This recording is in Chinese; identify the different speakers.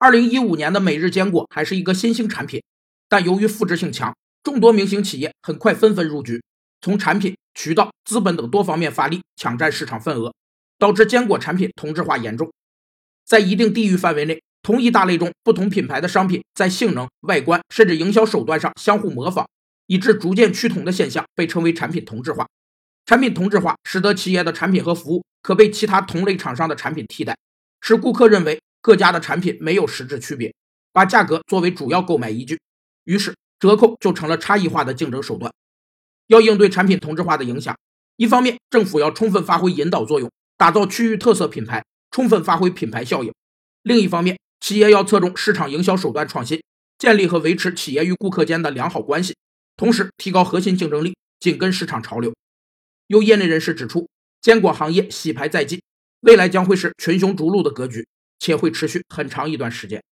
Speaker 1: 二零一五年的每日坚果还是一个新兴产品，但由于复制性强，众多明星企业很快纷纷入局，从产品、渠道、资本等多方面发力，抢占市场份额，导致坚果产品同质化严重。在一定地域范围内，同一大类中不同品牌的商品在性能、外观甚至营销手段上相互模仿，以致逐渐趋同的现象被称为产品同质化。产品同质化使得企业的产品和服务可被其他同类厂商的产品替代，使顾客认为各家的产品没有实质区别，把价格作为主要购买依据，于是折扣就成了差异化的竞争手段。要应对产品同质化的影响，一方面政府要充分发挥引导作用，打造区域特色品牌，充分发挥品牌效应；另一方面，企业要侧重市场营销手段创新，建立和维持企业与顾客间的良好关系，同时提高核心竞争力，紧跟市场潮流。有业内人士指出，坚果行业洗牌在即，未来将会是群雄逐鹿的格局，且会持续很长一段时间。